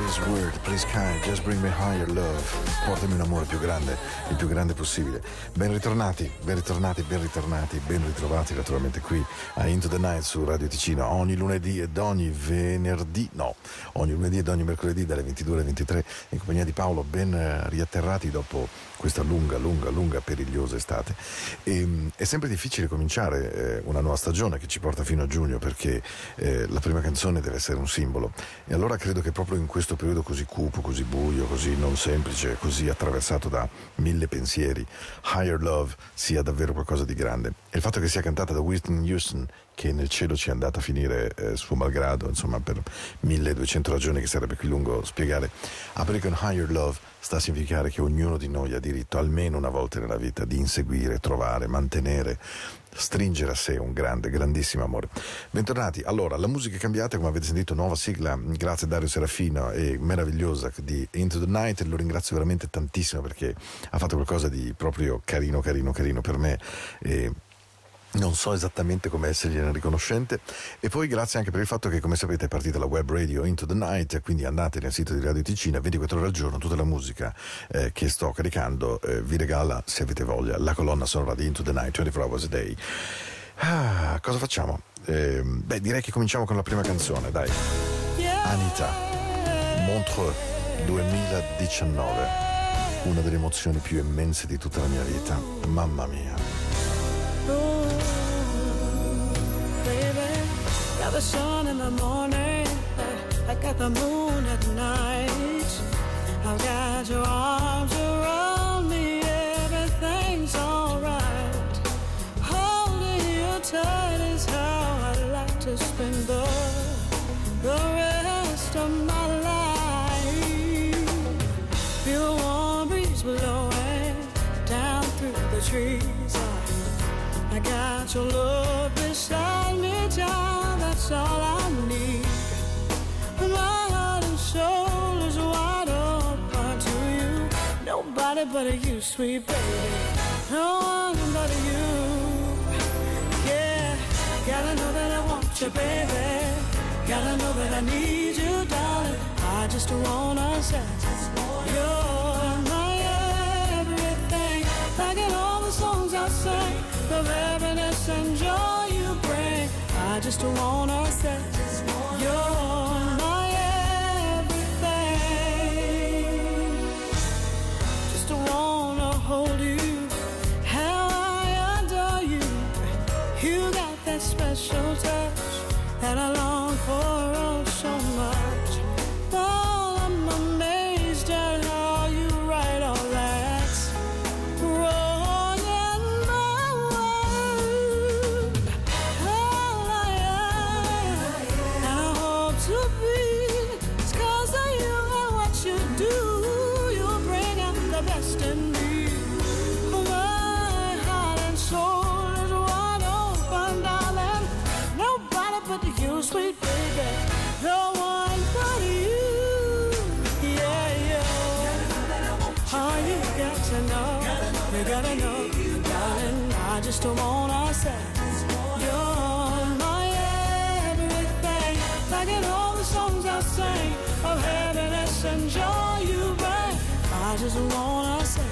please word, please kind, just bring me higher love. Portami un amore più grande, il più grande possibile. Ben ritornati, ben ritornati, ben ritornati, ben ritrovati naturalmente qui a Into the Night su Radio Ticino ogni lunedì ed ogni venerdì, no, ogni lunedì ed ogni mercoledì dalle 22 alle 23 in compagnia di Paolo, ben eh, riatterrati dopo questa lunga, lunga, lunga, perigliosa estate. E, mh, è sempre difficile cominciare eh, una nuova stagione che ci porta fino a giugno perché eh, la prima canzone deve essere un simbolo. E allora credo che proprio in questo periodo così cupo, così buio, così non semplice, così attraversato da mille pensieri, Higher Love sia davvero qualcosa di grande. E il fatto che sia cantata da Whitney Houston, che nel cielo ci è andata a finire eh, suo malgrado, insomma per 1200 ragioni che sarebbe qui lungo spiegare, apre con Higher Love sta a significare che ognuno di noi ha diritto almeno una volta nella vita di inseguire, trovare, mantenere, stringere a sé un grande, grandissimo amore. Bentornati. Allora, la musica è cambiata, come avete sentito, nuova sigla, grazie a Dario Serafino e meravigliosa di Into the Night, lo ringrazio veramente tantissimo perché ha fatto qualcosa di proprio carino, carino, carino per me. E non so esattamente come essergliene riconoscente. E poi grazie anche per il fatto che come sapete è partita la web radio Into the Night quindi andate nel sito di Radio Ticina 24 ore al giorno tutta la musica eh, che sto caricando eh, vi regala se avete voglia la colonna sonora di Into the Night 24 hours a day. Ah, cosa facciamo? Eh, beh direi che cominciamo con la prima canzone dai. Anita Montreux 2019 una delle emozioni più immense di tutta la mia vita. Mamma mia Ooh, baby. Got the sun in the morning, I got the moon at night. I've got your arms around me, everything's alright. Holding you tight is how I like to spend the, the rest of my life. Feel the warm breeze blowing down through the trees got your love beside me, child. That's all I need. My heart and soul is wide open to you. Nobody but you, sweet baby. No one but you. Yeah, gotta know that I want you, baby. Gotta know that I need you, darling. I just wanna satisfy you. songs I sing, the happiness and joy you bring. I just wanna say, you're my everything. Just wanna hold you, how I adore you. You got that special touch that I long for oh so much. got to know, we gotta know, darling. I just don't wanna say you're my everything. Like in all the songs I sing of happiness and joy, you bring. I just wanna say.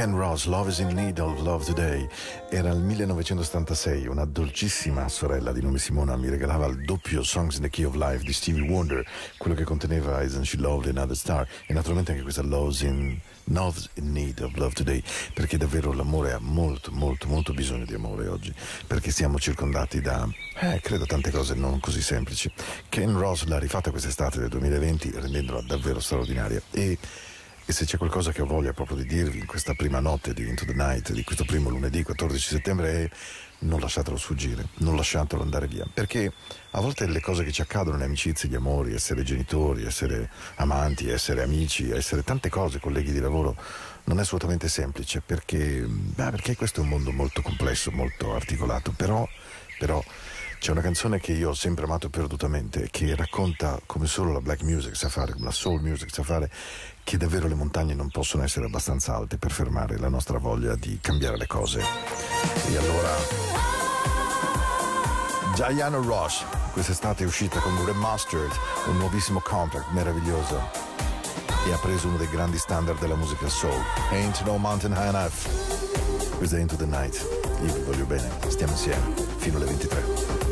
Ken Ross, Love is in Need of Love Today. Era il 1976, una dolcissima sorella di nome Simona mi regalava il doppio Songs in the Key of Life di Stevie Wonder, quello che conteneva Isn't She Loved Another Star e naturalmente anche questa Love's in, Love's in Need of Love Today, perché davvero l'amore ha molto, molto, molto bisogno di amore oggi, perché siamo circondati da, eh, credo, tante cose non così semplici. Ken Ross l'ha rifatta quest'estate del 2020 rendendola davvero straordinaria e e se c'è qualcosa che ho voglia proprio di dirvi in questa prima notte di Into the Night, di questo primo lunedì 14 settembre, è non lasciatelo sfuggire, non lasciatelo andare via. Perché a volte le cose che ci accadono, le amicizie, gli amori, essere genitori, essere amanti, essere amici, essere tante cose, colleghi di lavoro, non è assolutamente semplice perché, beh, perché questo è un mondo molto complesso, molto articolato. Però, però c'è una canzone che io ho sempre amato perdutamente, che racconta come solo la black music sa fare, come la soul music sa fare, che davvero le montagne non possono essere abbastanza alte per fermare la nostra voglia di cambiare le cose. E allora Diana Ross quest'estate è uscita con remastered, un nuovissimo compact meraviglioso e ha preso uno dei grandi standard della musica soul. Ain't no mountain high enough. Questa è Into the Night. Io vi voglio bene, stiamo insieme fino alle 23.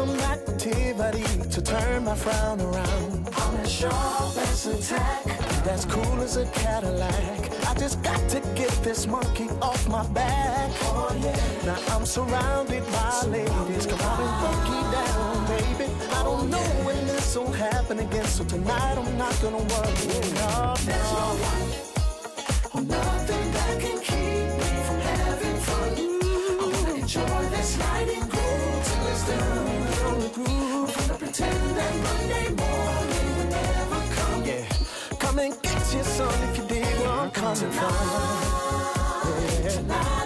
Some activity to turn my frown around. I'm as sharp as a tack, that's cool as a Cadillac. I just got to get this monkey off my back. Oh yeah. Now I'm surrounded by ladies. Come on and it down, baby. I don't oh, know when this will happen again, so tonight I'm not gonna worry. Oh, no, There's no Tonight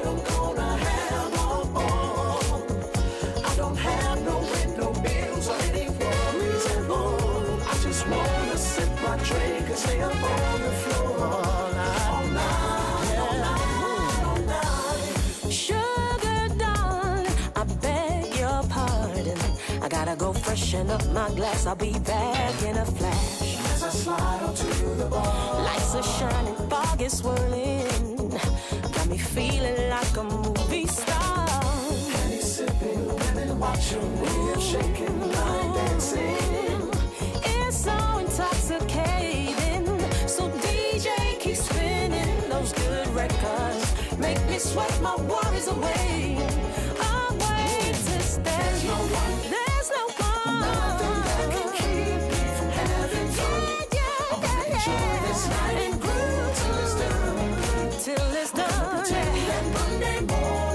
I'm gonna have. I don't have no bills, or any worries at all. I just wanna sip my drink and stay up on the floor all night, all night, all night. Sugar I beg your pardon. I gotta go freshen up my glass. I'll be back in a flash. I slide onto the bar, Lights are shining, fog is swirling. Got me feeling like a movie star. Penny sipping, women watching I'm shaking, line dancing. It's so intoxicating. So DJ keep spinning those good records. Make me sweat my worries away. To stay. There's no one, There's no one. Night and groove till it's done. Till it's done. Pretend that Monday morning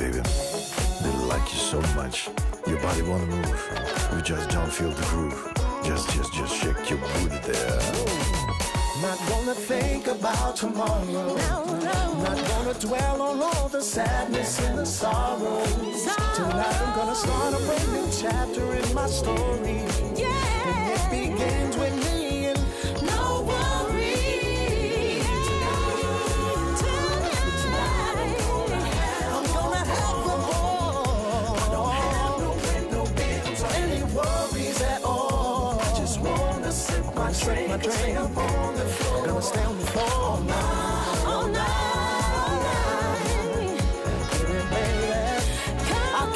baby. They like you so much. Your body wanna move. You just don't feel the groove. Just, just, just shake your booty there. Not gonna think about tomorrow. Not gonna dwell on all the sadness and the sorrow. Tonight I'm gonna start a brand new chapter in my story. And it begins with my drink, floor. Gonna stay on the floor all night, all night, I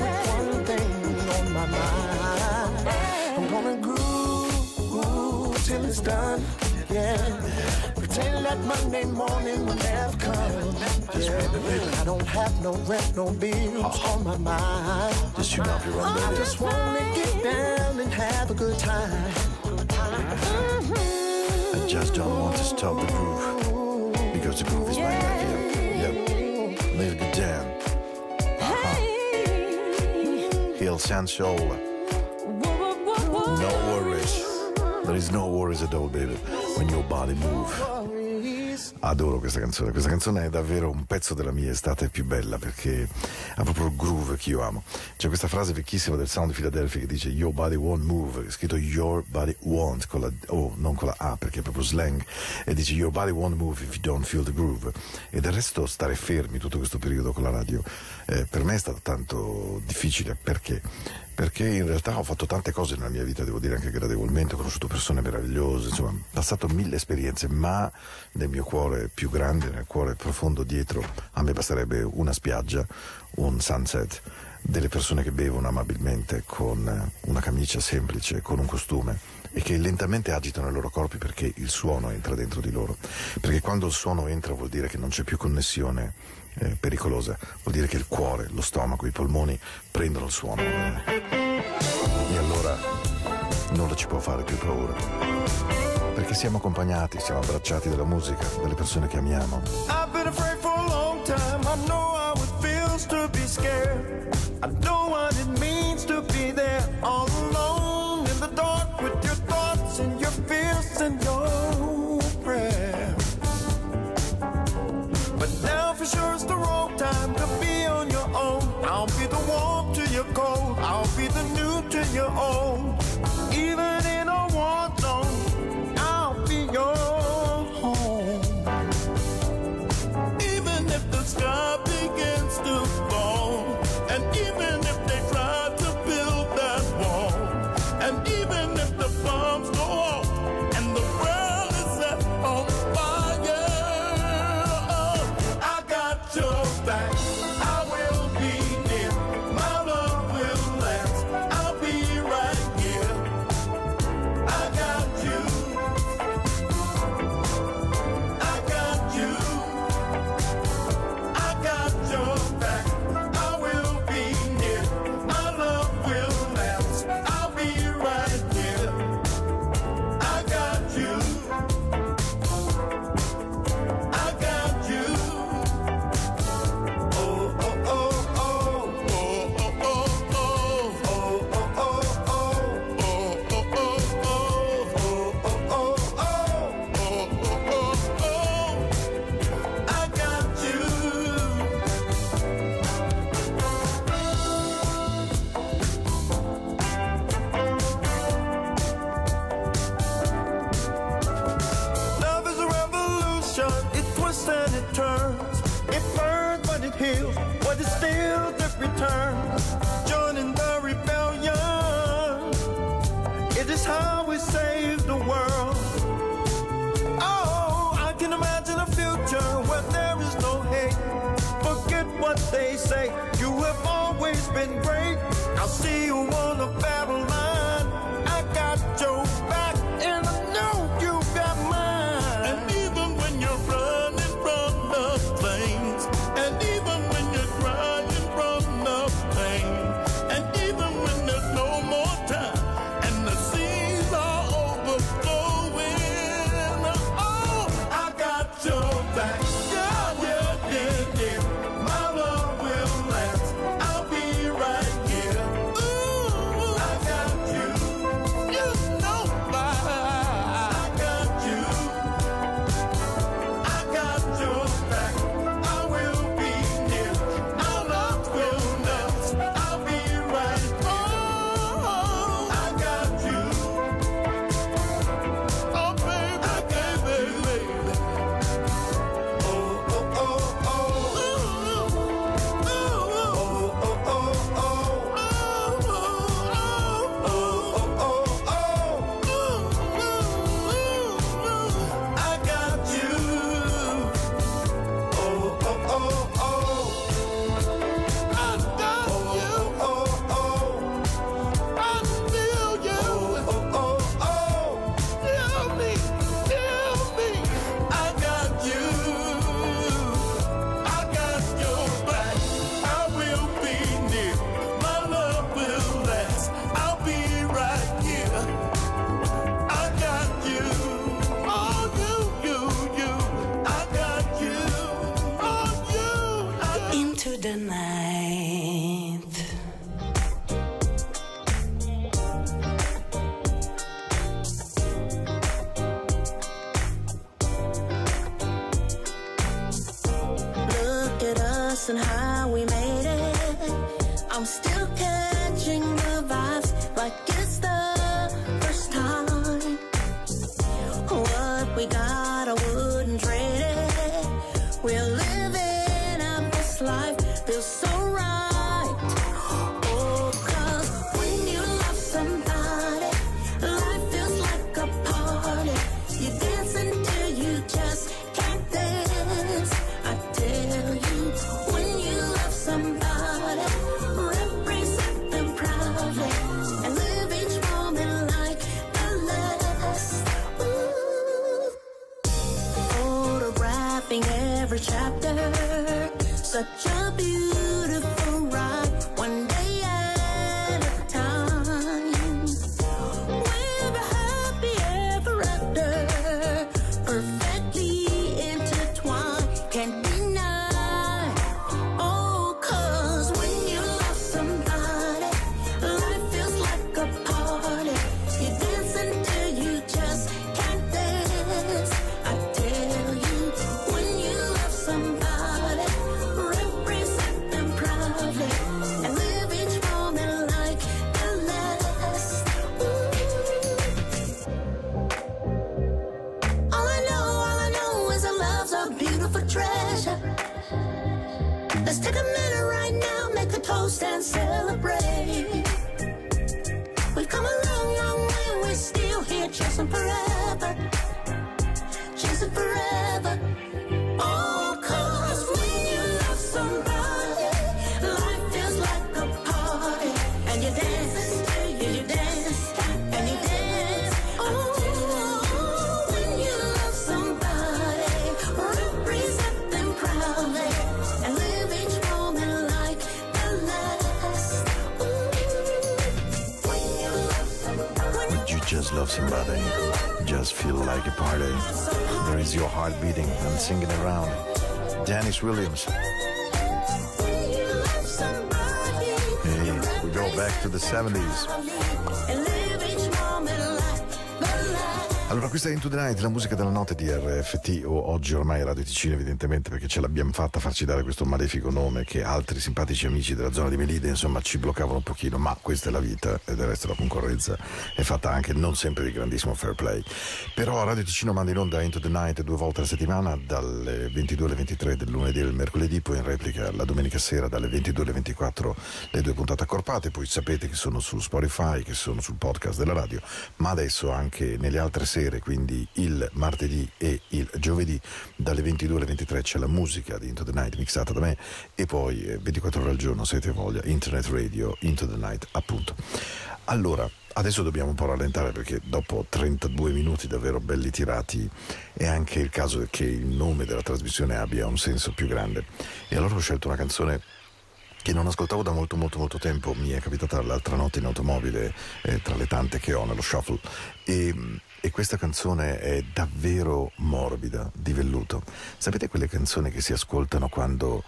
with one thing on my mind. I'm gonna groove till it's done. Yeah. Pretend that Monday morning will never come. Yeah. I don't have no rent, no bills on my mind. Just off your own, I just wanna get down and have a good time. I just don't want to stop the groove. Because the groove is my life, yeah. Yep. Little bit down. He'll send soul. No worries. There is no worries at all, baby. When your body move. Adoro questa canzone, questa canzone è davvero un pezzo della mia estate più bella perché ha proprio il groove che io amo. C'è questa frase vecchissima del Sound di Philadelphia che dice Your body won't move, è scritto Your body won't con la O, non con la A perché è proprio slang, e dice Your body won't move if you don't feel the groove. E del resto stare fermi tutto questo periodo con la radio eh, per me è stato tanto difficile perché? Perché in realtà ho fatto tante cose nella mia vita, devo dire anche gradevolmente, ho conosciuto persone meravigliose, insomma, ho passato mille esperienze, ma nel mio cuore più grande, nel cuore profondo dietro, a me basterebbe una spiaggia, un sunset, delle persone che bevono amabilmente con una camicia semplice, con un costume e che lentamente agitano i loro corpi perché il suono entra dentro di loro. Perché quando il suono entra vuol dire che non c'è più connessione eh, pericolosa, vuol dire che il cuore, lo stomaco, i polmoni prendono il suono. E allora non ci può fare più paura. Perché siamo accompagnati, siamo abbracciati dalla musica, dalle persone che amiamo. you're. Even in a war zone, I'll be your home. Even if the sky begins to fall. what they say. You have always been great. I'll see you on the battle line. and how we made it. I'm still. Your heart beating and singing around. Dennis Williams. Hey, we go back to the 70s. Allora, questa è Into the Night, la musica della notte di RFT o oggi ormai Radio Ticino evidentemente perché ce l'abbiamo fatta a farci dare questo malefico nome che altri simpatici amici della zona di Melide insomma ci bloccavano un pochino, ma questa è la vita e del resto la concorrenza è fatta anche non sempre di grandissimo fair play. Però Radio Ticino manda in onda Into the Night due volte alla settimana dalle 22 alle 23 del lunedì e del mercoledì, poi in replica la domenica sera dalle 22 alle 24 le due puntate accorpate, poi sapete che sono su Spotify, che sono sul podcast della radio, ma adesso anche nelle altre sere, quindi il martedì e il giovedì dalle 22 alle 23 c'è la musica di Into the Night mixata da me e poi eh, 24 ore al giorno se avete voglia, Internet Radio, Into the Night appunto. Allora, adesso dobbiamo un po' rallentare perché dopo 32 minuti davvero belli tirati è anche il caso che il nome della trasmissione abbia un senso più grande. E allora ho scelto una canzone che non ascoltavo da molto molto molto tempo, mi è capitata l'altra notte in automobile eh, tra le tante che ho nello shuffle e, e questa canzone è davvero morbida, di velluto. Sapete quelle canzoni che si ascoltano quando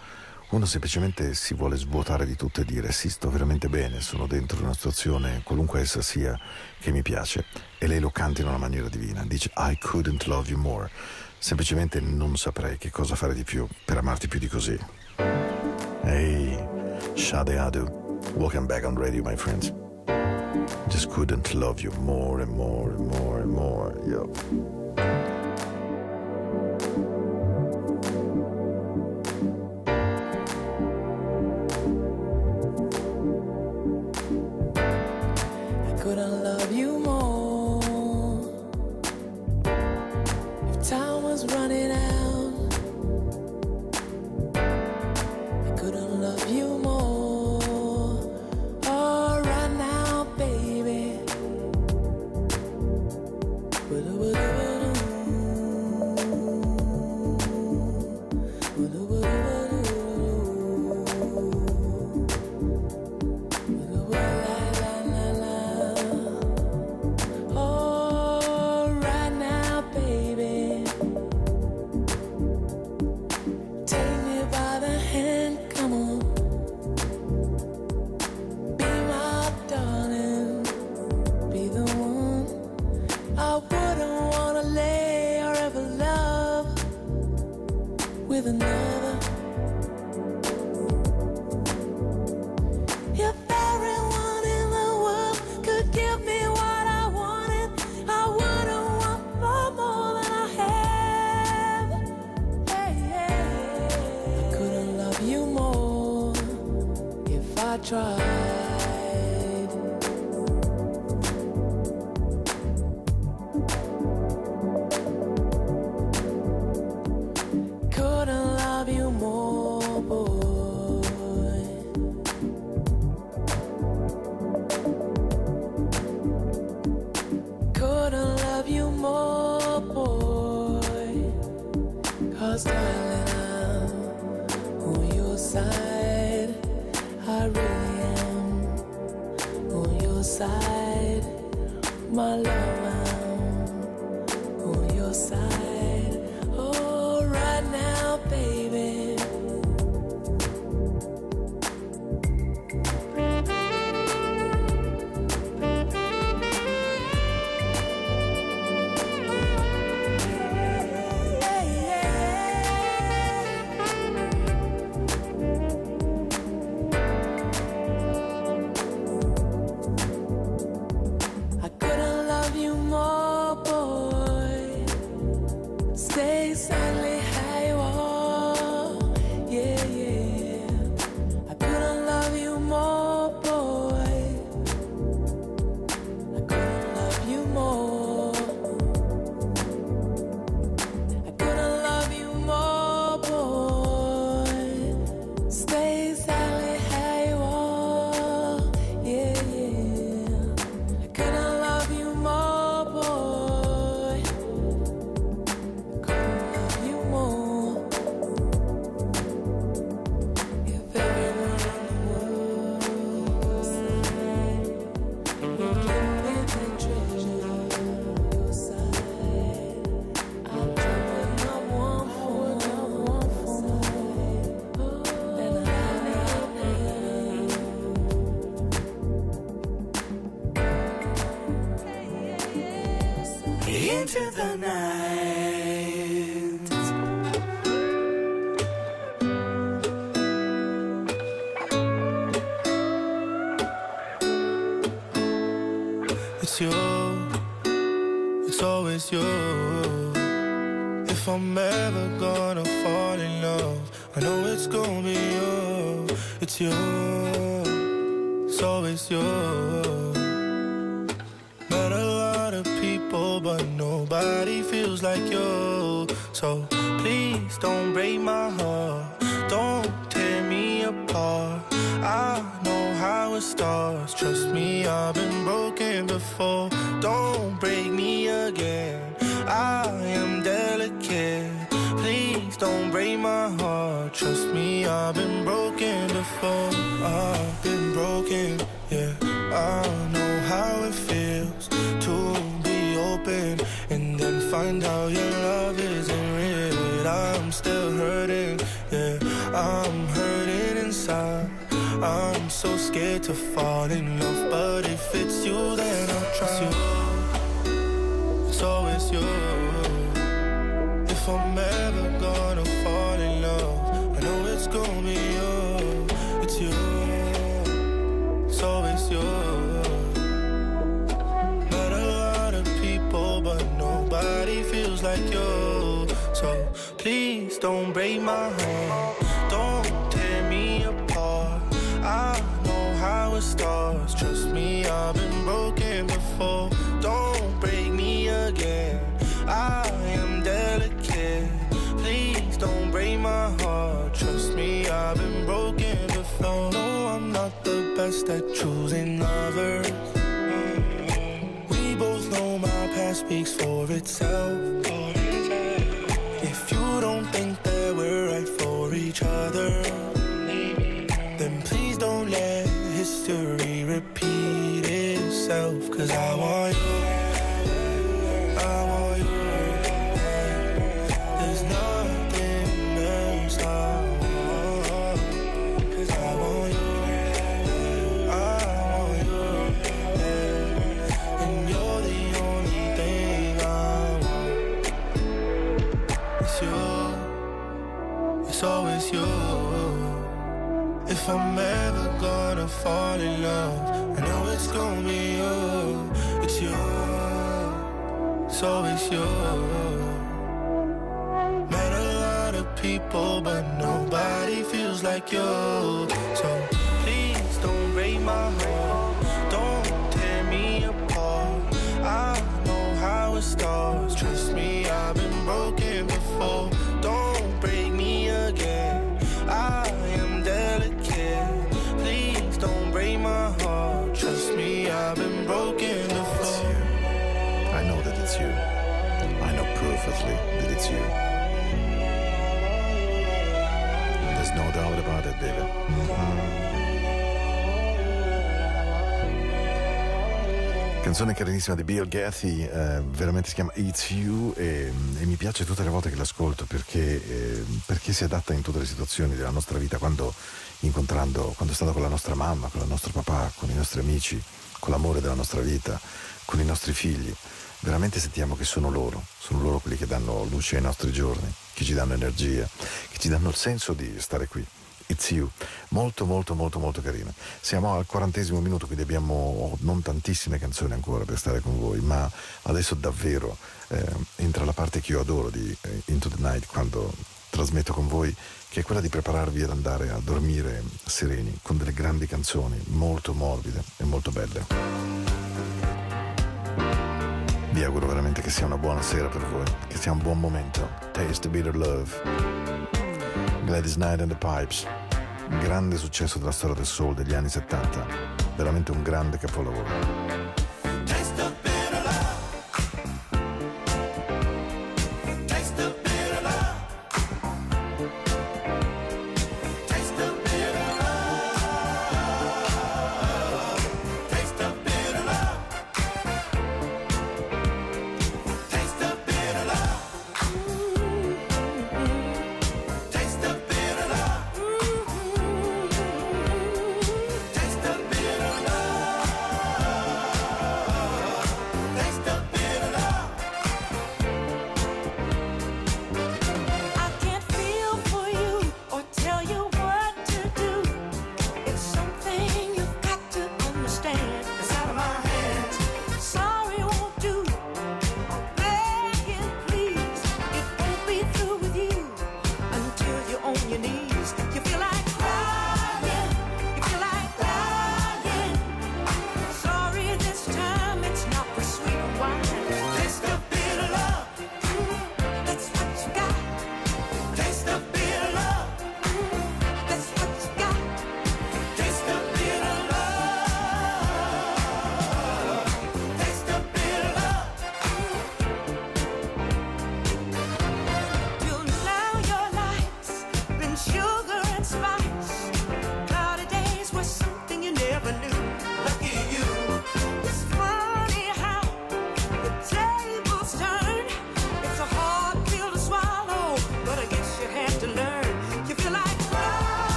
uno semplicemente si vuole svuotare di tutto e dire sì, sto veramente bene, sono dentro una situazione, qualunque essa sia, che mi piace. E lei lo canta in una maniera divina, dice I couldn't love you more. Semplicemente non saprei che cosa fare di più per amarti più di così. Hey, Shade Adu, welcome back on radio, my friends. Just couldn't love you more and more and more More, Yep. Into the night. It's you, it's always you. If I'm ever gonna fall in love, I know it's gonna be you. It's you, it's always you. Like you. So please don't break my heart. Don't tear me apart. I know how it starts. Trust me, I've been broken before. Don't break me again. I am delicate. Please don't break my heart. Trust me, I've been broken before. I've been broken, yeah. I know how it feels find out your love isn't real. I'm still hurting, yeah. I'm hurting inside. I'm so scared to fall in love, but if it's you, then I'll trust you. It's always you. If I'm ever please don't break my heart. Don't tear me apart. I know how it starts. Trust me, I've been broken before. Don't break me again. I am delicate. Please don't break my heart. Trust me, I've been broken before. No, I'm not the best at choosing lovers. We both know my past speaks for itself. Carinissima di Bill Gethy, eh, veramente si chiama It's You e, e mi piace tutte le volte che l'ascolto perché, eh, perché si adatta in tutte le situazioni della nostra vita, quando incontrando, quando è stato con la nostra mamma, con il nostro papà, con i nostri amici, con l'amore della nostra vita, con i nostri figli. Veramente sentiamo che sono loro, sono loro quelli che danno luce ai nostri giorni, che ci danno energia, che ci danno il senso di stare qui. It's You, molto molto molto molto carina. Siamo al quarantesimo minuto, quindi abbiamo non tantissime canzoni ancora per stare con voi, ma adesso davvero eh, entra la parte che io adoro di eh, Into the Night quando trasmetto con voi, che è quella di prepararvi ad andare a dormire sereni con delle grandi canzoni molto morbide e molto belle. Vi auguro veramente che sia una buona sera per voi, che sia un buon momento. Taste the bitter love. Gladys Knight and the Pipes. Un grande successo della storia del soul degli anni 70, veramente un grande capolavoro.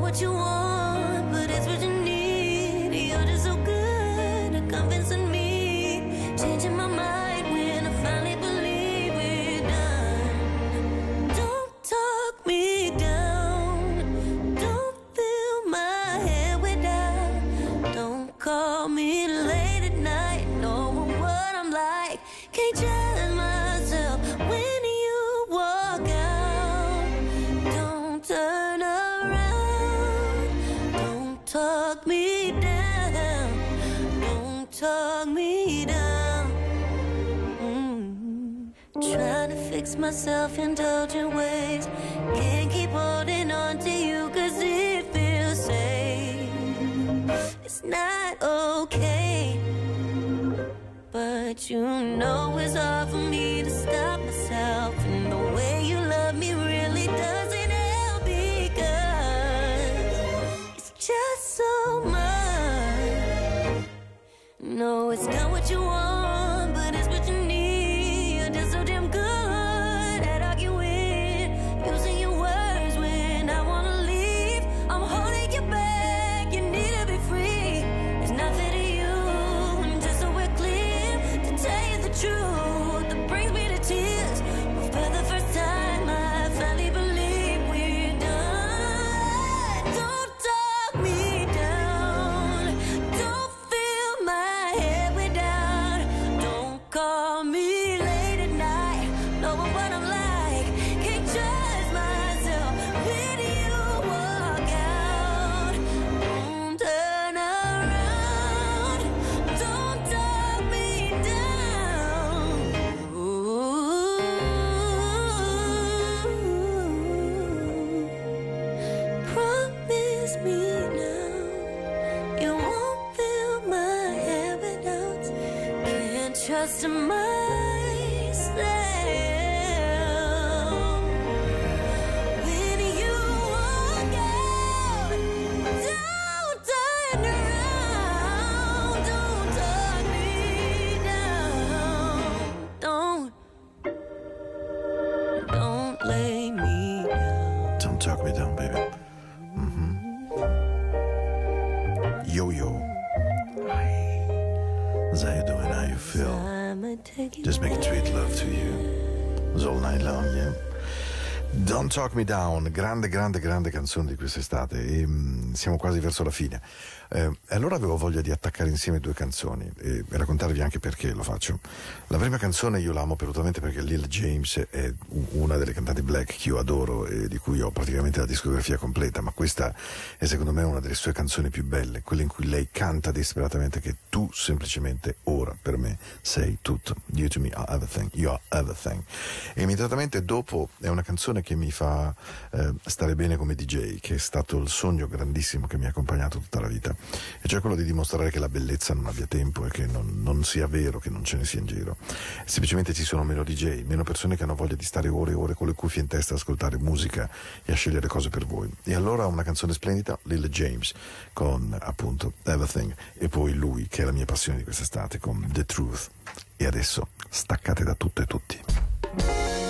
What you want, myself, indulgent Don't Talk Me Down, grande, grande, grande canzone di quest'estate e mm, siamo quasi verso la fine. Eh, allora avevo voglia di attaccare insieme due canzoni e, e raccontarvi anche perché lo faccio. La prima canzone io l'amo assolutamente perché Lil James è una delle cantanti black che io adoro e di cui ho praticamente la discografia completa, ma questa è secondo me una delle sue canzoni più belle, quella in cui lei canta disperatamente che tu semplicemente ora per me sei tutto. You to me are everything, you are everything. E immediatamente dopo è una canzone che mi fa eh, stare bene come DJ, che è stato il sogno grandissimo che mi ha accompagnato tutta la vita, e cioè quello di dimostrare che la bellezza non abbia tempo e che non, non sia vero che non ce ne sia in giro. Semplicemente ci sono meno DJ, meno persone che hanno voglia di stare ore e ore con le cuffie in testa a ascoltare musica e a scegliere cose per voi. E allora una canzone splendida, Lil James, con appunto Everything, e poi lui, che è la mia passione di quest'estate, con The Truth. E adesso staccate da tutto e tutti.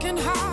Broken heart.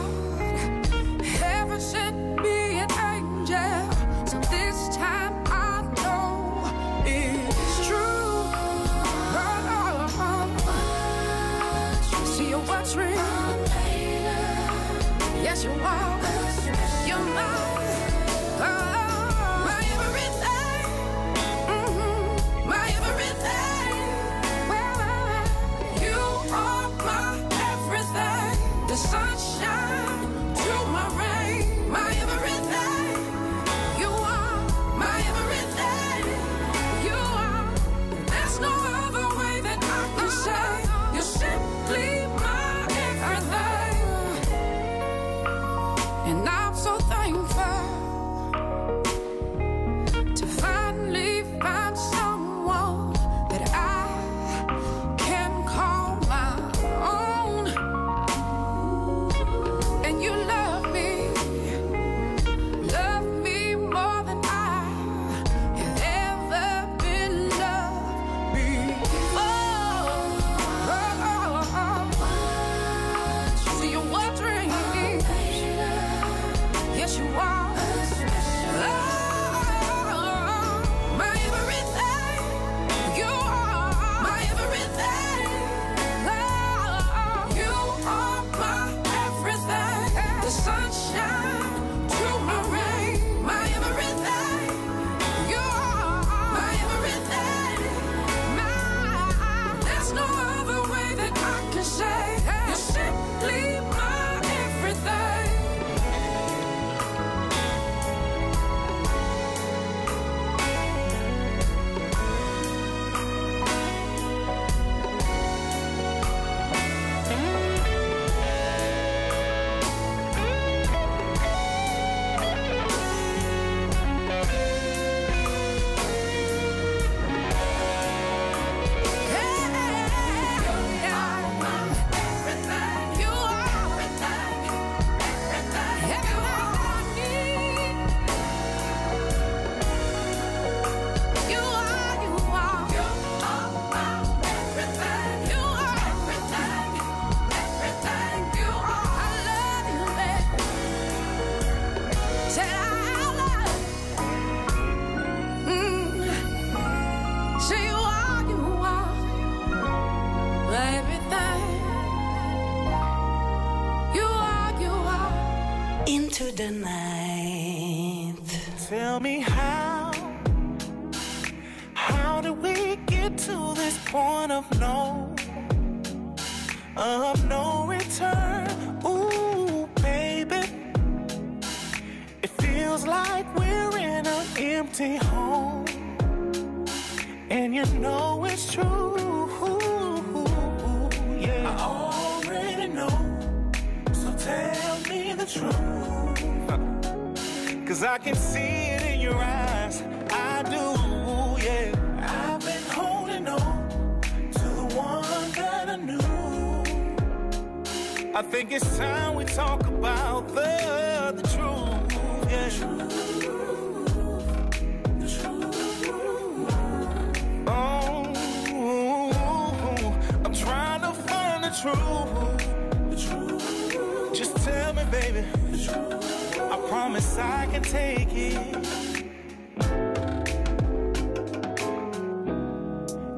I can take it.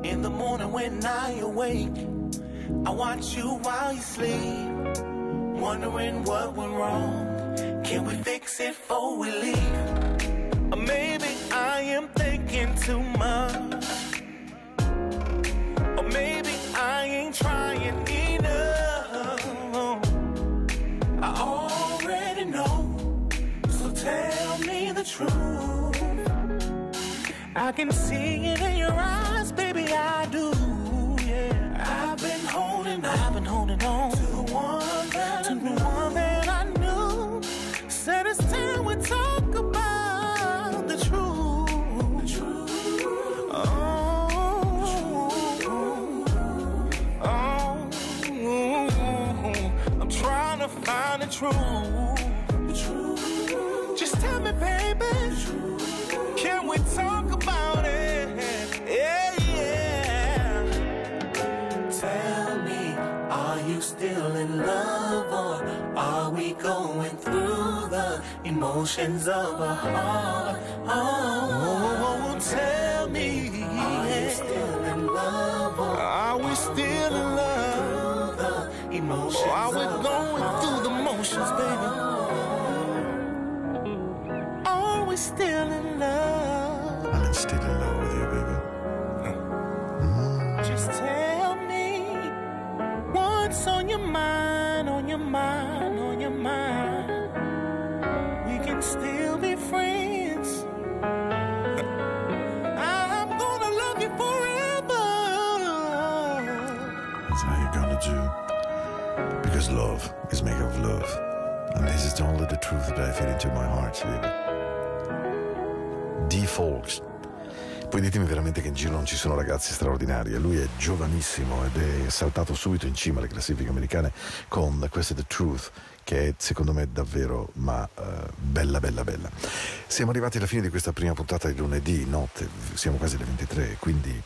In the morning when I awake, I watch you while you sleep. Wondering what went wrong. Can we fix it before we leave? Or maybe I am thinking too much. I can see it in your eyes, baby. I do. Yeah, I've been holding on. I've been holding on to the one that to the one that I knew. Said it's time we talk about the truth. The truth. Oh. Oh, I'm trying to find the truth. Emotions of a heart? Oh, tell me, are you still in love or are we still in love? Emotions or are we going through the motions, baby? Are we still in love? I'm still in love with you, baby. Just tell me what's on your mind, Because love is made of love. And this is only the truth that I feel into my heart, baby. D. Folks. Poi ditemi veramente che in giro non ci sono ragazzi straordinari. E Lui è giovanissimo ed è saltato subito in cima alle classifiche americane con Questa è The Truth, che è secondo me davvero, ma eh, bella, bella, bella. Siamo arrivati alla fine di questa prima puntata di lunedì notte, siamo quasi alle 23, quindi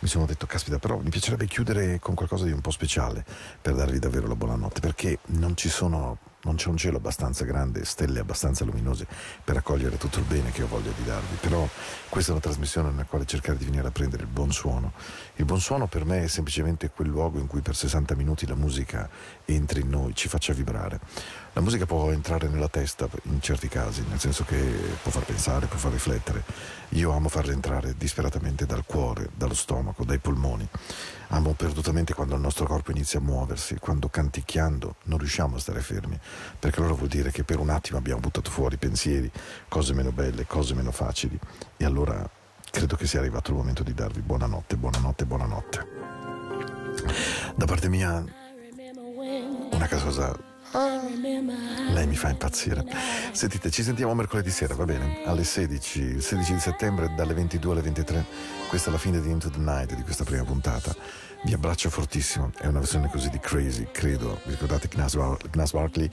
mi sono detto, caspita, però mi piacerebbe chiudere con qualcosa di un po' speciale per darvi davvero la buonanotte, perché non ci sono non c'è un cielo abbastanza grande, stelle abbastanza luminose per accogliere tutto il bene che ho voglia di darvi, però questa è una trasmissione nella quale cercare di venire a prendere il buon suono. Il buon suono per me è semplicemente quel luogo in cui per 60 minuti la musica entri in noi, ci faccia vibrare. La musica può entrare nella testa in certi casi, nel senso che può far pensare, può far riflettere. Io amo farla entrare disperatamente dal cuore, dallo stomaco, dai polmoni. Amo perdutamente quando il nostro corpo inizia a muoversi, quando canticchiando non riusciamo a stare fermi, perché allora vuol dire che per un attimo abbiamo buttato fuori pensieri, cose meno belle, cose meno facili. E allora credo che sia arrivato il momento di darvi buonanotte, buonanotte, buonanotte. Da parte mia, una cosa lei mi fa impazzire. Sentite, ci sentiamo mercoledì sera, va bene? Alle 16, il 16 di settembre, dalle 22 alle 23. Questa è la fine di Into the Night di questa prima puntata. Vi abbraccio fortissimo. È una versione così di Crazy, credo. Vi ricordate Gnas, Bar- Gnas Barkley?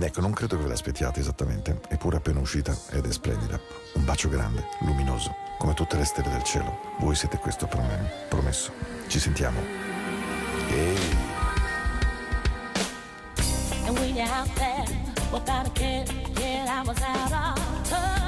Ecco, non credo che ve l'aspettiate esattamente. Eppure appena uscita ed è splendida. Un bacio grande, luminoso, come tutte le stelle del cielo. Voi siete questo per me, promesso. Ci sentiamo. Ehi. Out there without a care, yeah, I was out of touch.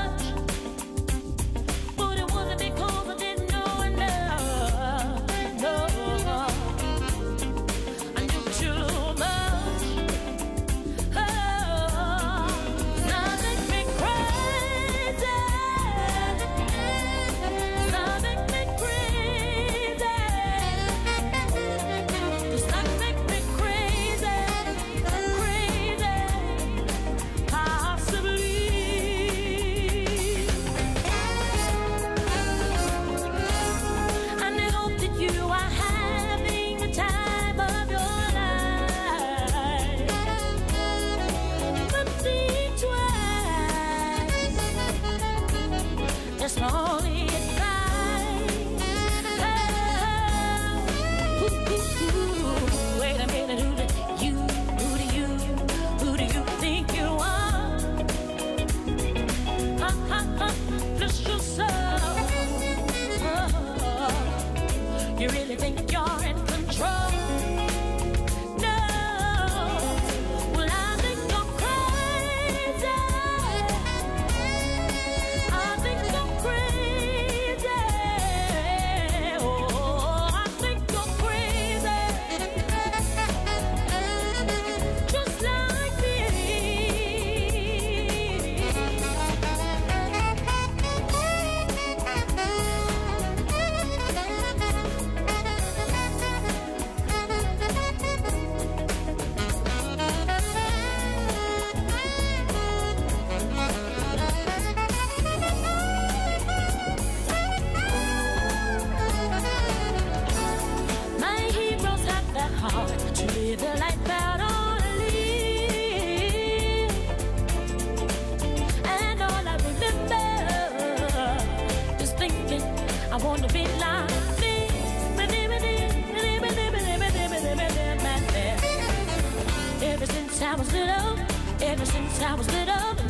Ever since I was little, ever since I was little,